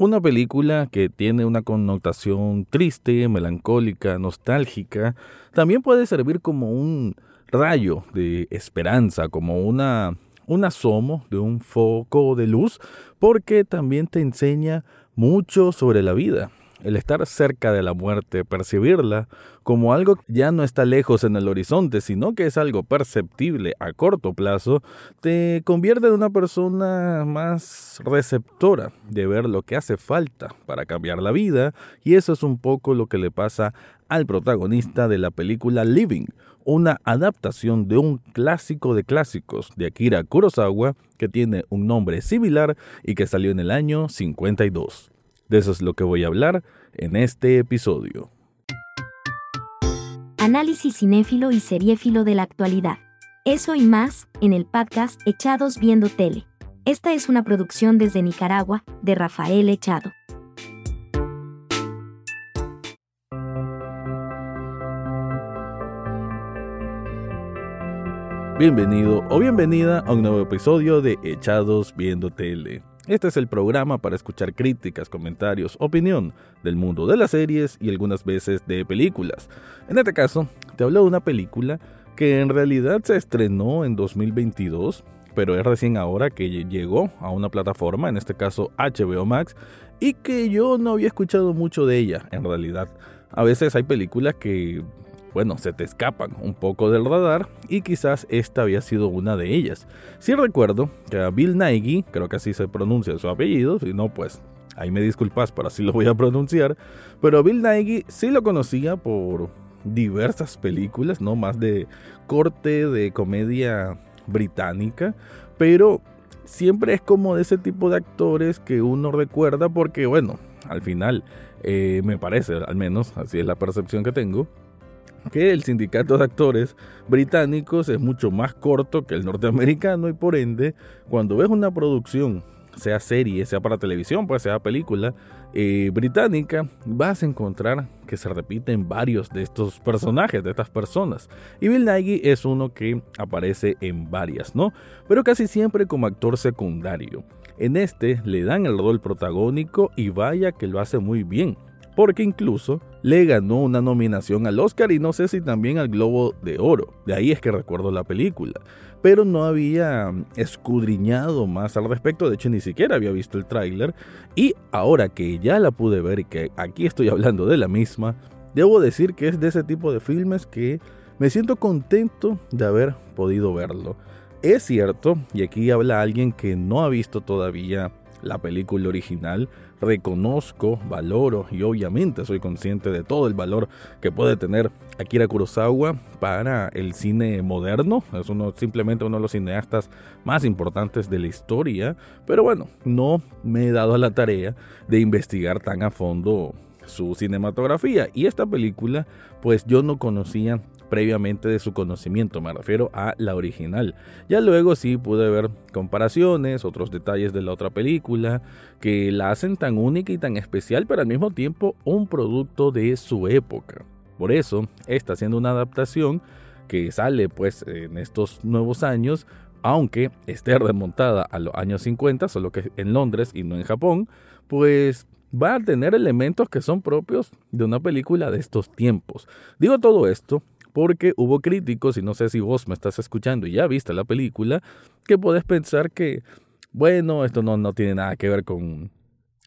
Una película que tiene una connotación triste, melancólica, nostálgica, también puede servir como un rayo de esperanza, como una, un asomo de un foco de luz, porque también te enseña mucho sobre la vida, el estar cerca de la muerte, percibirla como algo que ya no está lejos en el horizonte, sino que es algo perceptible a corto plazo, te convierte en una persona más receptora de ver lo que hace falta para cambiar la vida, y eso es un poco lo que le pasa al protagonista de la película Living, una adaptación de un clásico de clásicos de Akira Kurosawa que tiene un nombre similar y que salió en el año 52. De eso es lo que voy a hablar en este episodio. Análisis cinéfilo y seriéfilo de la actualidad. Eso y más, en el podcast Echados Viendo Tele. Esta es una producción desde Nicaragua, de Rafael Echado. Bienvenido o bienvenida a un nuevo episodio de Echados Viendo Tele. Este es el programa para escuchar críticas, comentarios, opinión del mundo de las series y algunas veces de películas. En este caso, te hablo de una película que en realidad se estrenó en 2022, pero es recién ahora que llegó a una plataforma, en este caso HBO Max, y que yo no había escuchado mucho de ella, en realidad. A veces hay películas que bueno, se te escapan un poco del radar y quizás esta había sido una de ellas. Sí recuerdo que a Bill Nighy, creo que así se pronuncia su apellido, si no pues ahí me disculpas, pero así lo voy a pronunciar, pero Bill Nighy sí lo conocía por diversas películas, no más de corte de comedia británica, pero siempre es como de ese tipo de actores que uno recuerda porque bueno, al final eh, me parece, al menos así es la percepción que tengo, que el sindicato de actores británicos es mucho más corto que el norteamericano y por ende, cuando ves una producción, sea serie, sea para televisión, pues sea película eh, británica, vas a encontrar que se repiten varios de estos personajes, de estas personas. Y Bill Nighy es uno que aparece en varias, ¿no? Pero casi siempre como actor secundario. En este le dan el rol protagónico y vaya que lo hace muy bien porque incluso le ganó una nominación al Oscar y no sé si también al Globo de Oro. De ahí es que recuerdo la película. Pero no había escudriñado más al respecto, de hecho ni siquiera había visto el tráiler. Y ahora que ya la pude ver y que aquí estoy hablando de la misma, debo decir que es de ese tipo de filmes que me siento contento de haber podido verlo. Es cierto, y aquí habla alguien que no ha visto todavía la película original, reconozco, valoro y obviamente soy consciente de todo el valor que puede tener Akira Kurosawa para el cine moderno. Es uno simplemente uno de los cineastas más importantes de la historia, pero bueno, no me he dado a la tarea de investigar tan a fondo su cinematografía y esta película pues yo no conocía previamente de su conocimiento, me refiero a la original. Ya luego sí pude ver comparaciones, otros detalles de la otra película, que la hacen tan única y tan especial, pero al mismo tiempo un producto de su época. Por eso, está haciendo una adaptación que sale pues en estos nuevos años, aunque esté remontada a los años 50, solo que en Londres y no en Japón, pues va a tener elementos que son propios de una película de estos tiempos. Digo todo esto porque hubo críticos, y no sé si vos me estás escuchando y ya viste la película, que podés pensar que, bueno, esto no, no tiene nada que ver con,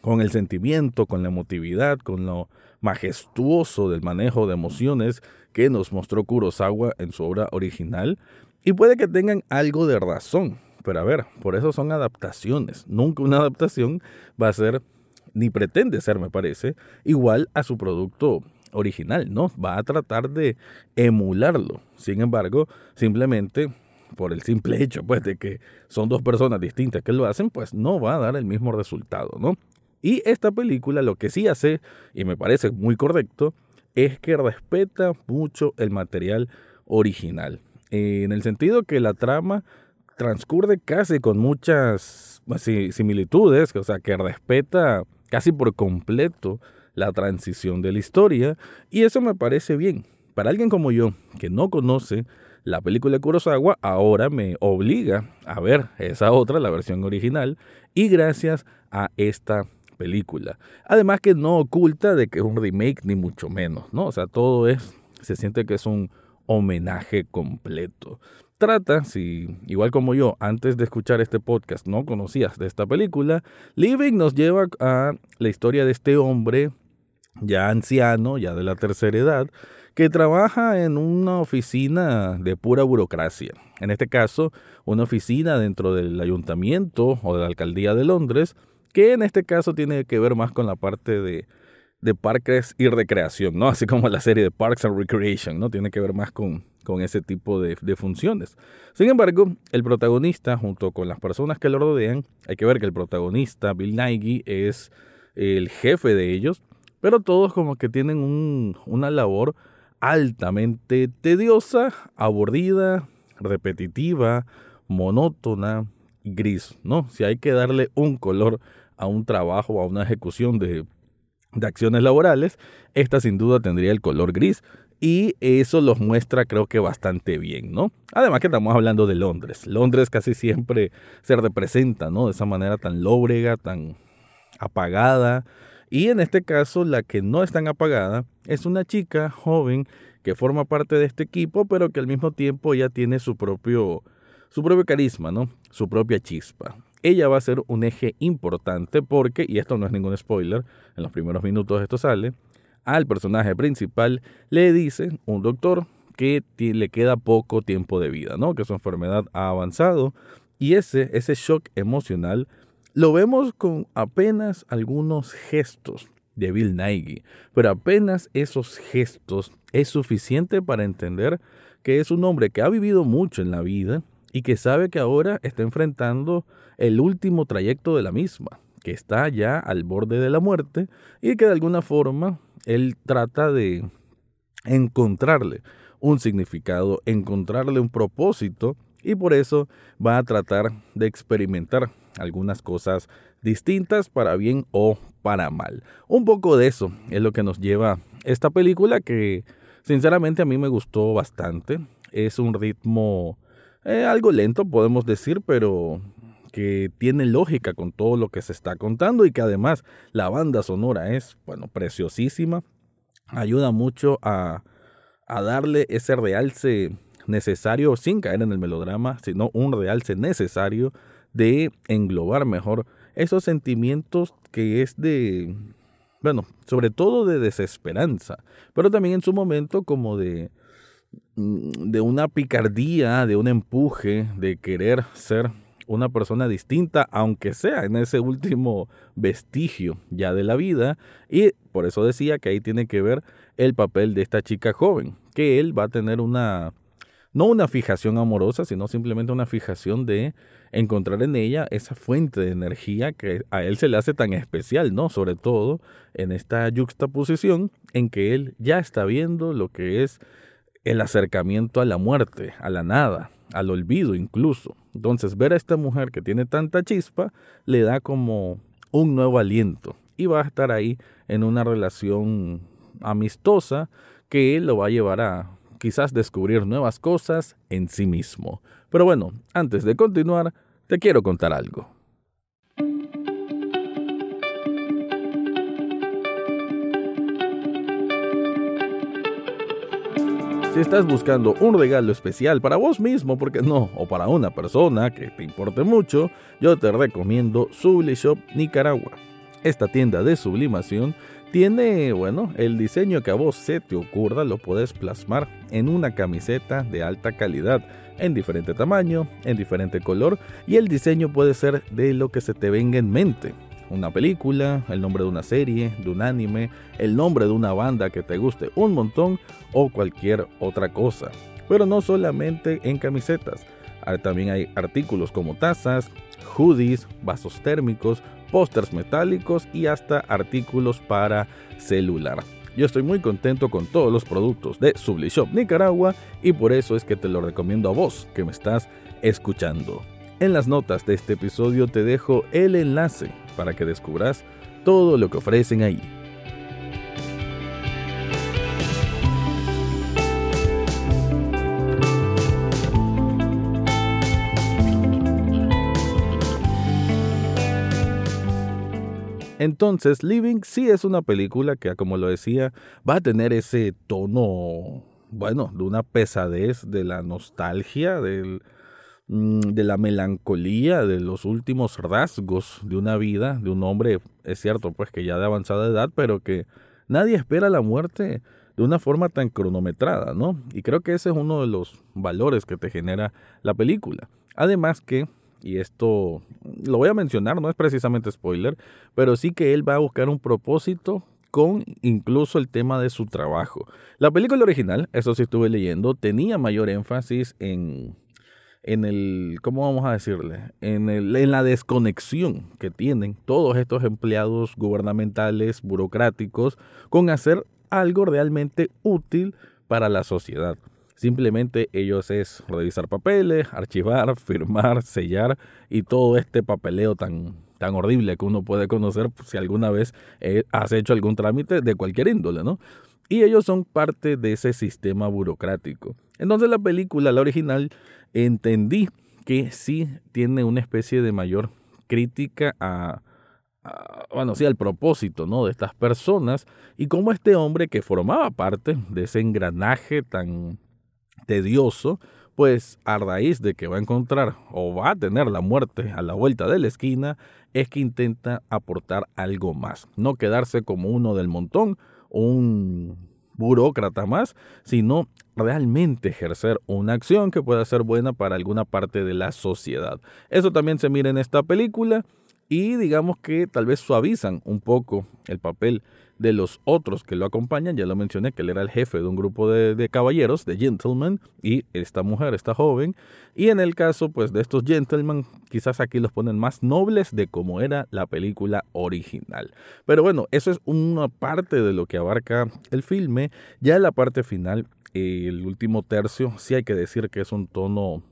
con el sentimiento, con la emotividad, con lo majestuoso del manejo de emociones que nos mostró Kurosawa en su obra original, y puede que tengan algo de razón, pero a ver, por eso son adaptaciones. Nunca una adaptación va a ser, ni pretende ser, me parece, igual a su producto original, ¿no? Va a tratar de emularlo. Sin embargo, simplemente por el simple hecho, pues, de que son dos personas distintas que lo hacen, pues no va a dar el mismo resultado, ¿no? Y esta película lo que sí hace, y me parece muy correcto, es que respeta mucho el material original. En el sentido que la trama transcurre casi con muchas pues, similitudes, o sea, que respeta casi por completo la transición de la historia y eso me parece bien. Para alguien como yo, que no conoce la película de Kurosawa, ahora me obliga a ver esa otra, la versión original, y gracias a esta película. Además que no oculta de que es un remake ni mucho menos, ¿no? O sea, todo es, se siente que es un homenaje completo. Trata, si igual como yo, antes de escuchar este podcast no conocías de esta película, Living nos lleva a la historia de este hombre ya anciano, ya de la tercera edad, que trabaja en una oficina de pura burocracia. En este caso, una oficina dentro del ayuntamiento o de la alcaldía de Londres, que en este caso tiene que ver más con la parte de, de parques y recreación, ¿no? Así como la serie de Parks and Recreation, ¿no? Tiene que ver más con, con ese tipo de, funciones. Sin embargo, el protagonista, junto con las personas que lo rodean, hay que ver que el protagonista, Bill Nighy, es el jefe de ellos, pero todos como que tienen un, una labor altamente tediosa, aburrida, repetitiva, monótona, gris, ¿no? Si hay que darle un color a un trabajo, a una ejecución de, de acciones laborales, esta sin duda tendría el color gris y eso los muestra creo que bastante bien, ¿no? Además que estamos hablando de Londres. Londres casi siempre se representa, ¿no? De esa manera tan lóbrega, tan apagada, y en este caso, la que no es tan apagada es una chica joven que forma parte de este equipo, pero que al mismo tiempo ya tiene su propio, su propio carisma, ¿no? Su propia chispa. Ella va a ser un eje importante porque, y esto no es ningún spoiler, en los primeros minutos esto sale, al personaje principal le dice un doctor que le queda poco tiempo de vida, ¿no? Que su enfermedad ha avanzado y ese, ese shock emocional lo vemos con apenas algunos gestos de Bill Nighy, pero apenas esos gestos es suficiente para entender que es un hombre que ha vivido mucho en la vida y que sabe que ahora está enfrentando el último trayecto de la misma, que está ya al borde de la muerte y que de alguna forma él trata de encontrarle un significado, encontrarle un propósito y por eso va a tratar de experimentar algunas cosas distintas para bien o para mal. Un poco de eso es lo que nos lleva esta película que sinceramente a mí me gustó bastante. Es un ritmo eh, algo lento, podemos decir, pero que tiene lógica con todo lo que se está contando y que además la banda sonora es, bueno, preciosísima. Ayuda mucho a, a darle ese realce necesario, sin caer en el melodrama, sino un realce necesario de englobar mejor esos sentimientos que es de, bueno, sobre todo de desesperanza, pero también en su momento como de, mm, de una picardía, de un empuje, de querer ser una persona distinta, aunque sea en ese último vestigio ya de la vida. Y por eso decía que ahí tiene que ver el papel de esta chica joven, que él va a tener una, no una fijación amorosa, sino simplemente una fijación de encontrar en ella esa fuente de energía que a él se le hace tan especial, ¿no? Sobre todo en esta juxtaposición en que él ya está viendo lo que es el acercamiento a la muerte, a la nada, al olvido incluso. Entonces ver a esta mujer que tiene tanta chispa le da como un nuevo aliento y va a estar ahí en una relación amistosa que lo va a llevar a quizás descubrir nuevas cosas en sí mismo. Pero bueno, antes de continuar, te quiero contar algo. Si estás buscando un regalo especial para vos mismo, porque no, o para una persona que te importe mucho, yo te recomiendo Shop Nicaragua. Esta tienda de sublimación tiene, bueno, el diseño que a vos se te ocurra lo puedes plasmar en una camiseta de alta calidad, en diferente tamaño, en diferente color, y el diseño puede ser de lo que se te venga en mente. Una película, el nombre de una serie, de un anime, el nombre de una banda que te guste un montón o cualquier otra cosa. Pero no solamente en camisetas, ah, también hay artículos como tazas, hoodies, vasos térmicos, pósters metálicos y hasta artículos para celular. Yo estoy muy contento con todos los productos de Sublishop Nicaragua y por eso es que te lo recomiendo a vos que me estás escuchando. En las notas de este episodio te dejo el enlace para que descubras todo lo que ofrecen ahí. Entonces, Living sí es una película que, como lo decía, va a tener ese tono, bueno, de una pesadez, de la nostalgia, mm, de la melancolía, de los últimos rasgos de una vida, de un hombre, es cierto, pues que ya de avanzada edad, pero que nadie espera la muerte de una forma tan cronometrada, ¿no? Y creo que ese es uno de los valores que te genera la película. Además que y esto lo voy a mencionar, no es precisamente spoiler, pero sí que él va a buscar un propósito con incluso el tema de su trabajo. La película original, eso sí estuve leyendo, tenía mayor énfasis en, en el, ¿cómo vamos a decirle? En, el, en la desconexión que tienen todos estos empleados gubernamentales, burocráticos, con hacer algo realmente útil para la sociedad. Simplemente ellos es revisar papeles, archivar, firmar, sellar y todo este papeleo tan, tan horrible que uno puede conocer si alguna vez eh, has hecho algún trámite de cualquier índole, ¿no? Y ellos son parte de ese sistema burocrático. Entonces la película, la original, entendí que sí tiene una especie de mayor crítica a, bueno, sí, al propósito, ¿no? De estas personas y cómo este hombre que formaba parte de ese engranaje tan tedioso, pues a raíz de que va a encontrar o va a tener la muerte a la vuelta de la esquina, es que intenta aportar algo más, no quedarse como uno del montón, un burócrata más, sino realmente ejercer una acción que pueda ser buena para alguna parte de la sociedad. Eso también se mira en esta película y digamos que tal vez suavizan un poco el papel de los otros que lo acompañan. Ya lo mencioné que él era el jefe de un grupo de, caballeros, de gentlemen, y esta mujer, esta joven. Y en el caso pues de estos gentlemen, quizás aquí los ponen más nobles de como era la película original. Pero bueno, eso es una parte de lo que abarca el filme. Ya en la parte final, el último tercio, sí hay que decir que es un tono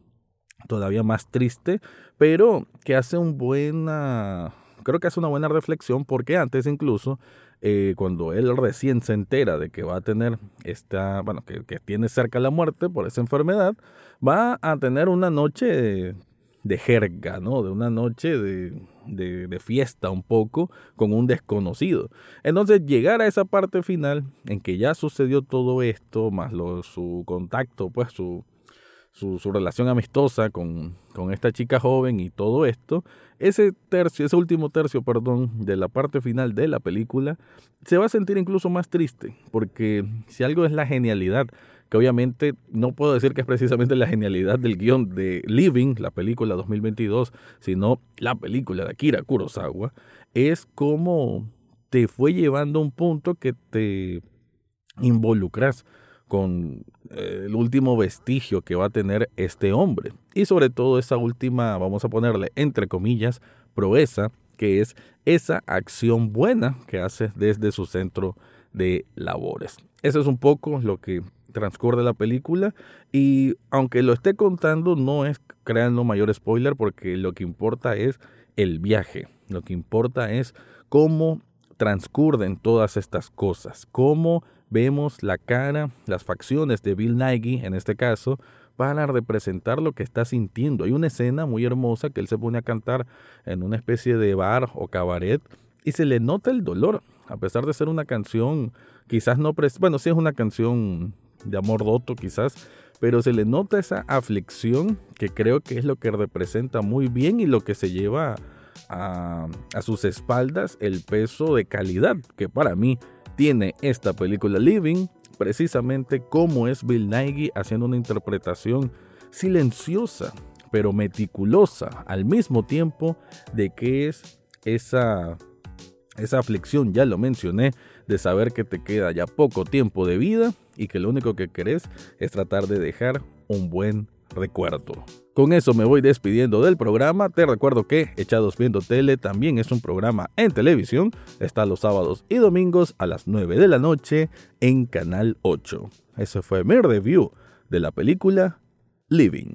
todavía más triste, pero que hace un buena creo que hace una buena reflexión porque antes incluso eh, cuando él recién se entera de que va a tener esta, bueno, que, tiene cerca la muerte por esa enfermedad, va a tener una noche de, jerga, ¿no? De una noche de, de, fiesta un poco con un desconocido. Entonces llegar a esa parte final en que ya sucedió todo esto, más lo, su contacto, pues su, su, relación amistosa con, con esta chica joven y todo esto, ese tercio, ese último tercio, perdón, de la parte final de la película, se va a sentir incluso más triste, porque si algo es la genialidad, que obviamente no puedo decir que es precisamente la genialidad del guion de Living, la película 2022, sino la película de Akira Kurosawa, es como te fue llevando a un punto que te involucras con eh, el último vestigio que va a tener este hombre. Y sobre todo esa última, vamos a ponerle entre comillas, proeza, que es esa acción buena que hace desde su centro de labores. Eso es un poco lo que transcurre la película y aunque lo esté contando no es creando mayor spoiler porque lo que importa es el viaje, lo que importa es cómo transcurren todas estas cosas, cómo vemos la cara, las facciones de Bill Nighy en este caso, para representar lo que está sintiendo. Hay una escena muy hermosa que él se pone a cantar en una especie de bar o cabaret y se le nota el dolor, a pesar de ser una canción, quizás no, bueno, sí es una canción de amor roto quizás, pero se le nota esa aflicción que creo que es lo que representa muy bien y lo que se lleva a, sus espaldas el peso de calidad, que para mí tiene esta película Living, precisamente como es Bill Nighy haciendo una interpretación silenciosa, pero meticulosa al mismo tiempo de que es esa, esa aflicción, ya lo mencioné, de saber que te queda ya poco tiempo de vida y que lo único que querés es tratar de dejar un buen recuerdo. Con eso me voy despidiendo del programa. Te recuerdo que Echados Viendo Tele también es un programa en televisión. Está los sábados y domingos a las 9 de la noche en Canal 8. Ese fue mi review de la película Living.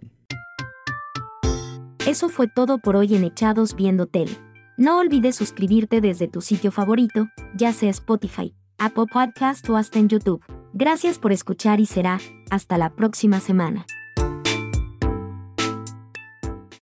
Eso fue todo por hoy en Echados Viendo Tele. No olvides suscribirte desde tu sitio favorito, ya sea Spotify, Apple Podcast o hasta en YouTube. Gracias por escuchar y será hasta la próxima semana.